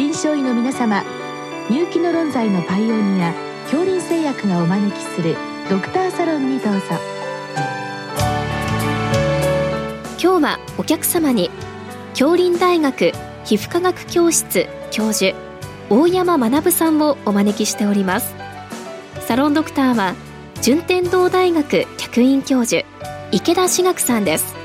臨床医の皆様入気の論剤のパイオニア恐林製薬がお招きするドクターサロンにどうぞ。今日はお客様に恐林大学皮膚科学教室教授大山学さんをお招きしております。サロンドクターは順天堂大学客員教授池田志学さんです。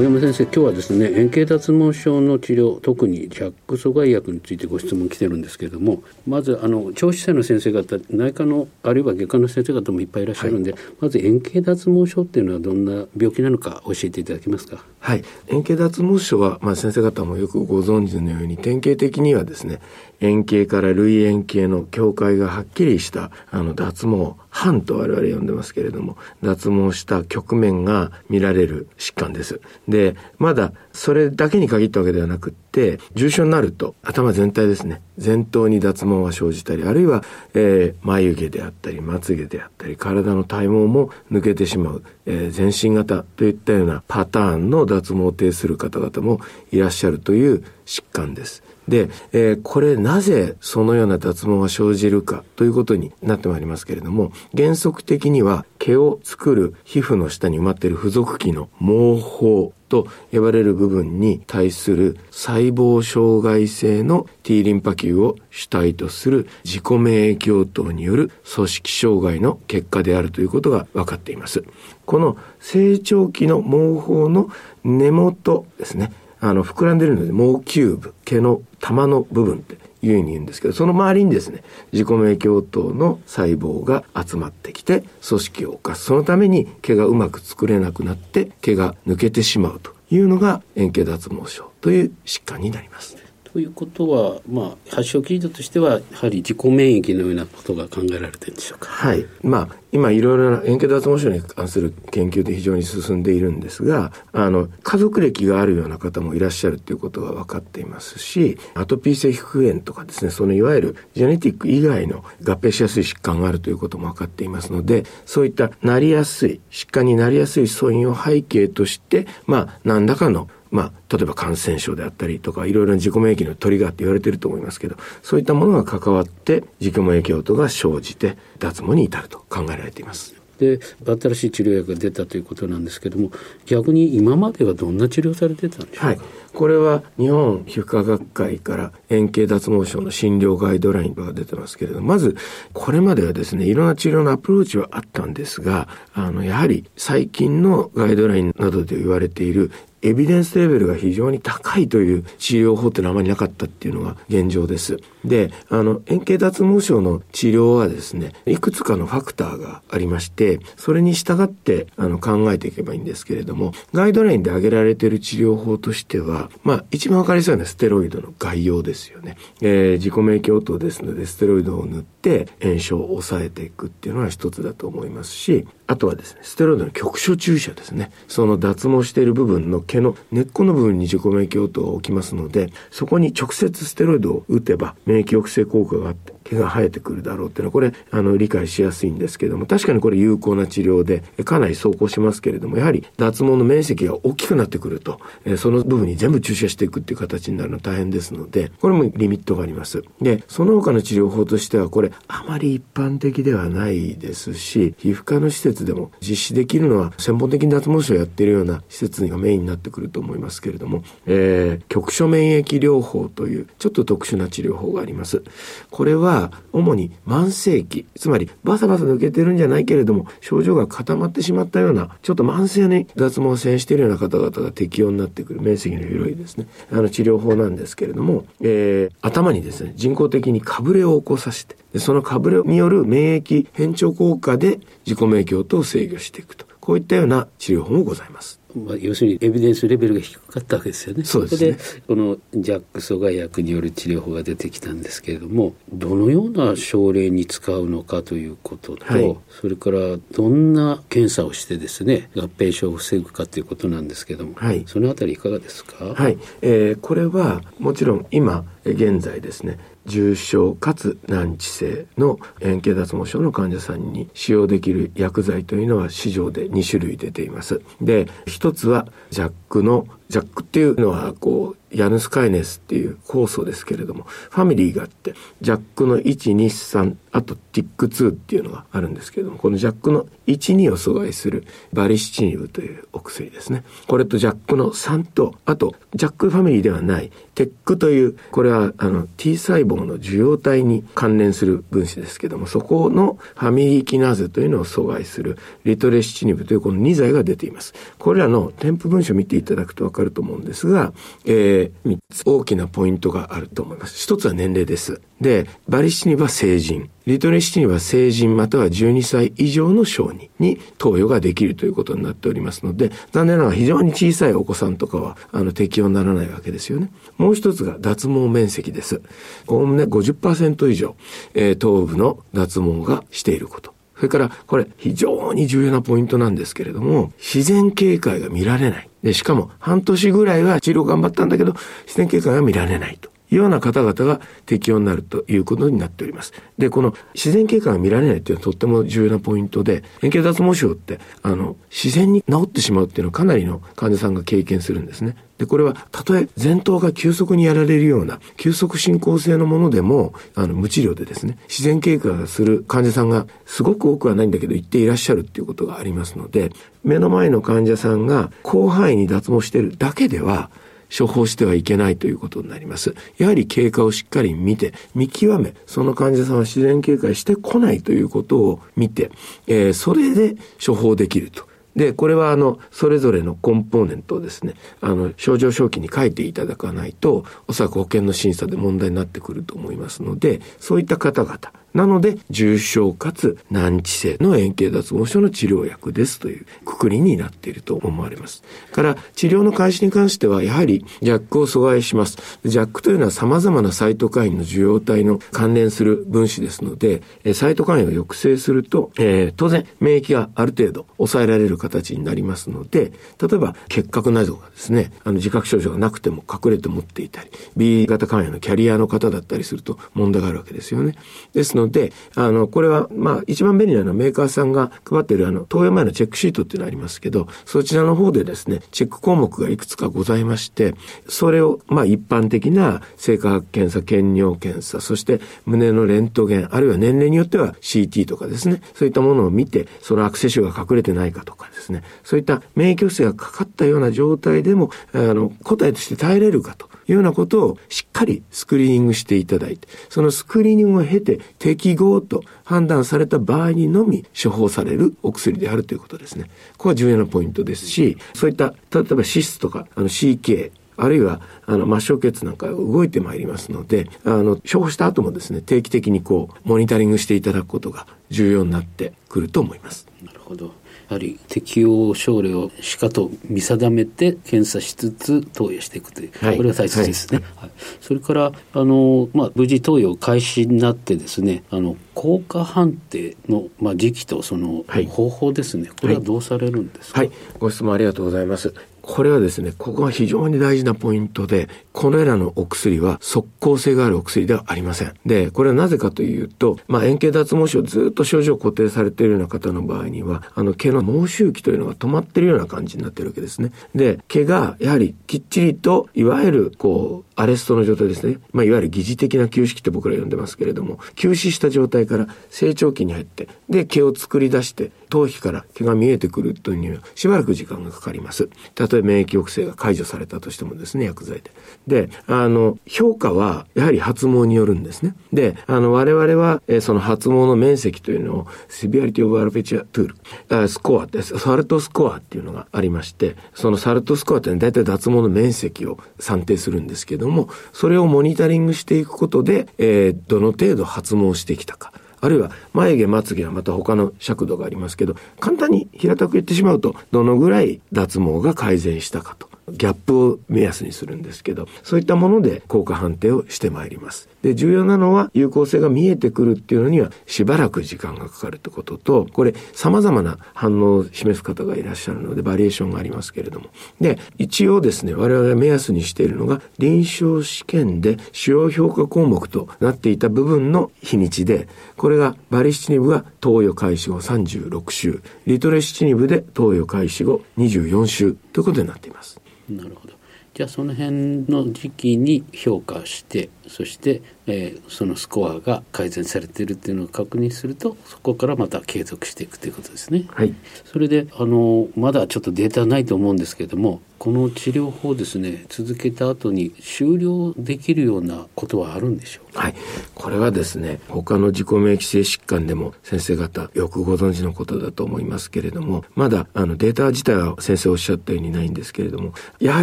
小山先生今日はですね円形脱毛症の治療特にジャック阻害薬についてご質問来てるんですけれどもまずあの聴取者の先生方内科のあるいは外科の先生方もいっぱいいらっしゃるんで、はい、まず円形脱毛症っていうのはどんな病気なのか教えていただけますか？はい。円形脱毛症は、まあ、先生方もよくご存知のように典型的にはですね円形から類円形の境界がはっきりしたあの脱毛斑と我々呼んでますけれども脱毛した局面が見られる疾患です。でまだそれだけに限ったわけではなくって重症になると頭全体ですね前頭に脱毛が生じたりあるいは、えー、眉毛であったりまつげであったり体の体毛も抜けてしまう、えー、全身型といったようなパターンの脱毛を呈する方々もいらっしゃるという疾患です。で、えー、これなぜそのような脱毛が生じるかということになってまいりますけれども、原則的には毛を作る皮膚の下に埋まっている付属器の毛包と呼ばれる部分に対する細胞障害性の T リンパ球を主体とする自己免疫応答による組織障害の結果であるということが分かっています。この成長期の毛包の根元ですね。あの、膨らんでるので、毛キューブ、毛の玉の部分っていうふうに言うんですけど、その周りにですね、自己免疫応答の細胞が集まってきて、組織を犯す。そのために毛がうまく作れなくなって、毛が抜けてしまうというのが円形脱毛症という疾患になります。ということは、まあ、発症基準としては、やはり自己免疫のようなことが考えられてるんでしょうか？はい。まあ、今、いろいろな円形脱毛症に関する研究で非常に進んでいるんですが、あの、家族歴があるような方もいらっしゃるということが分かっていますし、アトピー性皮膚炎とかですね、そのいわゆるジェネティック以外の合併しやすい疾患があるということも分かっていますので、そういったなりやすい、疾患になりやすい素因を背景として、まあ、何らかのまあ、例えば感染症であったりとか、いろいろな自己免疫のトリガーって言われてると思いますけど、そういったものが関わって、自己免疫応答が生じて、脱毛に至ると考えられています。で新しい治療薬が出たということなんですけども逆に今まではどんな治療されてたんでしょうか、はい、これは日本皮膚科学会から円形脱毛症の診療ガイドラインが出てますけれどまずこれまではですねいろんな治療のアプローチはあったんですがあのやはり最近のガイドラインなどで言われているエビデンスレベルが非常に高いという治療法っていうのはあまりなかったっていうのが現状です。で、あの、円形脱毛症の治療はですね、いくつかのファクターがありまして、それに従ってあの考えていけばいいんですけれども、ガイドラインで挙げられている治療法としては、まあ、一番わかりそうなステロイドの概要ですよね。えー、自己免疫応答ですので、ステロイドを塗って炎症を抑えていくっていうのが一つだと思いますし、あとはですね、ステロイドの局所注射ですね。その脱毛している部分の毛の根っこの部分に自己免疫応答が起きますので、そこに直接ステロイドを打てば免疫抑制効果があって、毛が生えてくるだろうっていうのは、これ、あの、理解しやすいんですけども、確かにこれ有効な治療で、かなり走行しますけれども、やはり脱毛の面積が大きくなってくると、えその部分に全部注射していくっていう形になるのは大変ですので、これもリミットがあります。で、その他の治療法としては、これ、あまり一般的ではないですし、皮膚科の施設でも実施できるのは、専門的に脱毛症をやっているような施設がメインになってくると思いますけれども、えー、局所免疫療法という、ちょっと特殊な治療法があります。これは、主に慢性期、つまりバサバサ抜けてるんじゃないけれども、症状が固まってしまったような、ちょっと慢性に脱毛を遷しているような方々が適用になってくる面積の広いですね、あの治療法なんですけれども、えー、頭にですね、人工的にかぶれを起こさせて、そのかぶれによる免疫変調効果で自己免疫応答を制御していくと。こういったような治療法もございます。まあ、要するにエビデンスレベルが低かったわけですよね。そね。ここでこのジャック阻害薬による治療法が出てきたんですけれどもどのような症例に使うのかということと、はい、それからどんな検査をしてですね合併症を防ぐかということなんですけれども、はい、そのあたりいかがですか？はい、えー、これはもちろん今現在ですね重症かつ難治性の円形脱毛症の患者さんに使用できる薬剤というのは市場で2種類出ています。で、一つはジャックのジャックっていうのはこうヤヌスカイネスっていう酵素ですけれども、ファミリーがあって、ジャックの1、2、3、あとティック2っていうのがあるんですけれども、このジャックの1、2を阻害するバリシチニブというお薬ですね。これとジャックの3と、あと、ジャックファミリーではないテックという、これはあの T 細胞の受容体に関連する分子ですけども、そこのファミリーキナーゼというのを阻害するリトレシチニブというこの2剤が出ています。これらの添付文書を見ていただくとわかると思うんですが、えー、3つ大きなポイントがあると思います。1つは年齢です。で、バリシチニは成人。リトレシチニは成人または12歳以上の小児に投与ができるということになっておりますので、残念ながら非常に小さいお子さんとかは、あの、適用にならないわけですよね。もう一つが脱毛面積です。おおむね50%以上、えー、頭部の脱毛がしていること。それから、これ非常に重要なポイントなんですけれども、自然警戒が見られない。で、しかも半年ぐらいは治療頑張ったんだけど、自然警戒が見られないと。ような方々が適用になるということになっております。で、この自然経過が見られないっていうのはとっても重要なポイントで、円形脱毛症って、あの、自然に治ってしまうっていうのはかなりの患者さんが経験するんですね。で、これは、たとえ前頭が急速にやられるような、急速進行性のものでも、あの、無治療でですね、自然経過する患者さんがすごく多くはないんだけど、一定いらっしゃるっていうことがありますので、目の前の患者さんが広範囲に脱毛してるだけでは、処方してはいけないということになります。やはり経過をしっかり見て、見極め、その患者さんは自然経過してこないということを見て、えー、それで処方できると。で、これはあの、それぞれのコンポーネントをですね、あの、症状表記に書いていただかないと、おそらく保険の審査で問題になってくると思いますので、そういった方々、なので、重症かつ難治性の円形脱毛症の治療薬ですというくくりになっていると思われます。から、治療の開始に関しては、やはり、ジャックを阻害します。ジャックというのは様々なサイトカインの受容体の関連する分子ですので、サイトカインを抑制すると、えー、当然、免疫がある程度抑えられる形になりますので、例えば、結核などがですね、あの、自覚症状がなくても隠れて持っていたり、B 型肝炎のキャリアの方だったりすると問題があるわけですよね。ですのので、あの、これは、まあ、一番便利なのはメーカーさんが配っているあの、投与前のチェックシートっていうのがありますけど、そちらの方でですね、チェック項目がいくつかございまして、それを、まあ、一般的な性化学検査、検尿検査、そして胸のレントゲン、あるいは年齢によっては CT とかですね、そういったものを見て、その悪性種が隠れてないかとかですね、そういった免疫抑制がかかったような状態でも、あの、答えとして耐えれるかと。いうようなことをしっかりスクリーニングしていただいて、そのスクリーニングを経て適合と判断された場合にのみ処方されるお薬であるということですね。ここは重要なポイントですし、そういった例えば脂質とかあの CK あるいは、あの、末梢血なんか動いてまいりますので、あの、処方した後もですね、定期的にこう、モニタリングしていただくことが重要になってくると思います。なるほど。やはり適用症例をしかと見定めて検査しつつ投与していくという、はい、これが大切ですね。はい、それからあの、まあ、無事投与開始になってですねあの効果判定の、まあ、時期とその方法ですね、これはどうされるんですか、はい、ご質問ありがとうございます。これはですね、ここが非常に大事なポイントで、これらのお薬は即効性があるお薬ではありません。で、これはなぜかというと、まあ、円形脱毛症ずっと症状固定されているような方の場合には、あの毛の毛周期というのが止まっているような感じになっているわけですね。で、毛がやはりきっちりと、いわゆるこう、アレストの状態ですね。まあ、いわゆる疑似的な休止期って僕ら呼んでますけれども、休止した状態から成長期に入って、で、毛を作り出して、頭皮から毛が見えてくるというには、しばらく時間がかかります。例え免疫抑制が解除されたとしてもですね、薬剤で。で、あの、評価はやはり発毛によるんですね。で、あの、我々は、え、その発毛の面積というのを、セビアリティオブアルペチアトゥール、スコアです。サルトスコアっていうのがありまして、そのサルトスコアっていうのは大体脱毛の面積を算定するんですけども、それをモニタリングしていくことで、えー、どの程度発毛してきたか。あるいは眉毛、まつ毛はまた他の尺度がありますけど、簡単に平たく言ってしまうと、どのぐらい脱毛が改善したかと。ギャップを目安にするんですけど、そういったもので効果判定をしてまいります。で、重要なのは有効性が見えてくるっていうのにはしばらく時間がかかるってことと、これ様々な反応を示す方がいらっしゃるのでバリエーションがありますけれども。で、一応ですね、我々が目安にしているのが臨床試験で主要評価項目となっていた部分の日にちで、これがバリシチニブが投与開始後36週、リトレシチニブで投与開始後24週ということになっています。なるほど。じゃあその辺の時期に評価してそして、えー、そのスコアが改善されているっていうのを確認するとそこからまた継続していくということですね。はい、それであのまだちょっとデータないと思うんですけれどもこの治療法ですね続けた後に終了できるようなことはあるんでしょうはい。これはですね他の自己免疫性疾患でも先生方よくご存知のことだと思いますけれどもまだあのデータ自体は先生おっしゃったようにないんですけれどもやは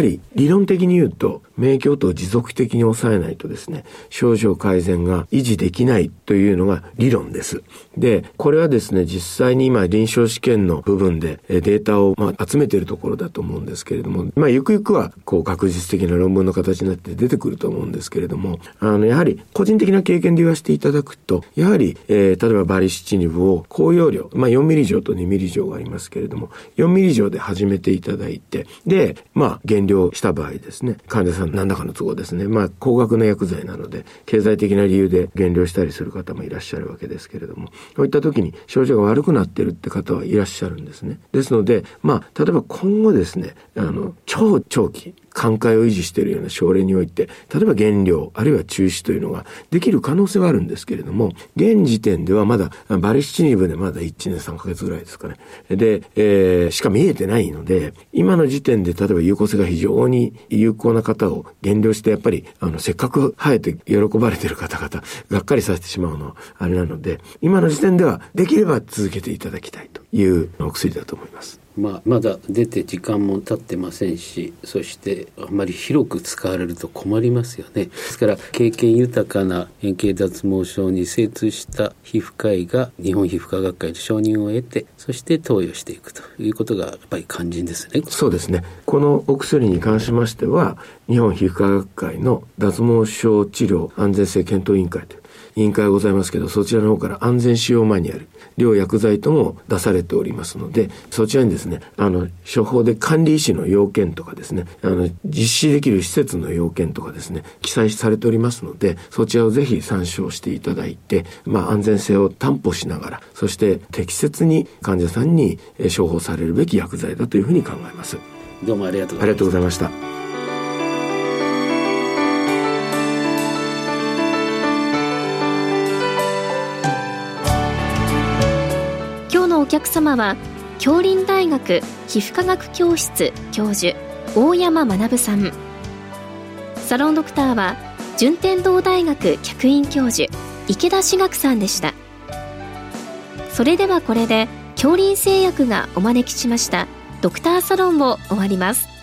り理論的に言うと免疫応答を持続的に抑えないとですね症状改善が維持できないというのが理論です。でこれはですね実際に今臨床試験の部分でデータをま集めてるところだと思うんですけれどもまあ、ゆくゆくは、こう、学術的な論文の形になって出てくると思うんですけれども、あの、やはり、個人的な経験で言わせていただくと、やはり、えー、例えばバリシチニブを高容量、まあ、4ミリ錠と2ミリ錠がありますけれども、4ミリ錠で始めていただいて、で、まあ、減量した場合ですね、患者さん何らかの都合ですね、まあ、高額な薬剤なので、経済的な理由で減量したりする方もいらっしゃるわけですけれども、こういった時に症状が悪くなってるって方はいらっしゃるんですね。ですので、まあ、例えば今後ですね、あの、超長期、寛解を維持しているような症例において、例えば減量、あるいは中止というのができる可能性はあるんですけれども、現時点ではまだ、バリシチニブでまだ1年3ヶ月ぐらいですかね。で、えー、しか見えてないので、今の時点で例えば有効性が非常に有効な方を減量して、やっぱり、あの、せっかく生えて喜ばれてる方々、がっかりさせてしまうのはあれなので、今の時点ではできれば続けていただきたいというお薬だと思います。まあ、まだ出て時間も経ってませんしそしてあまり広く使われると困りますよね。ですから経験豊かな円形脱毛症に精通した皮膚科医が日本皮膚科学会の承認を得てそして投与していくということがやっぱり肝心ですね。そうですね。このお薬に関しましては日本皮膚科学会の脱毛症治療安全性検討委員会という委員会がございますけどそちらの方から安全使用マニュアル両薬剤とも出されておりますので、そちらにですね、あの、処方で管理医師の要件とかですね、あの、実施できる施設の要件とかですね、記載されておりますので、そちらをぜひ参照していただいて、まあ、安全性を担保しながら、そして適切に患者さんに処方されるべき薬剤だというふうに考えます。どうもありがとうございました。様は京林大学皮膚科学教室教授大山学さん。サロンドクターは順天堂大学客員教授池田志学さんでした。それではこれで京林製薬がお招きしましたドクターサロンを終わります。